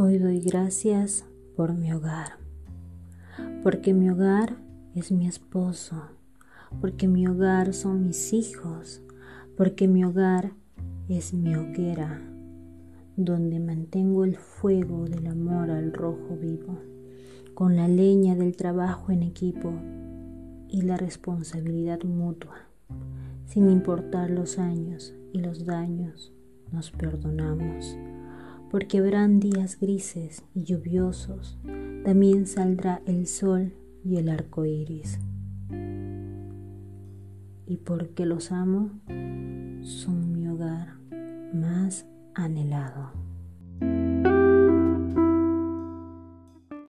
Hoy doy gracias por mi hogar, porque mi hogar es mi esposo, porque mi hogar son mis hijos, porque mi hogar es mi hoguera, donde mantengo el fuego del amor al rojo vivo, con la leña del trabajo en equipo y la responsabilidad mutua, sin importar los años y los daños, nos perdonamos porque habrán días grises y lluviosos, también saldrá el sol y el arco iris. Y porque los amo, son mi hogar más anhelado.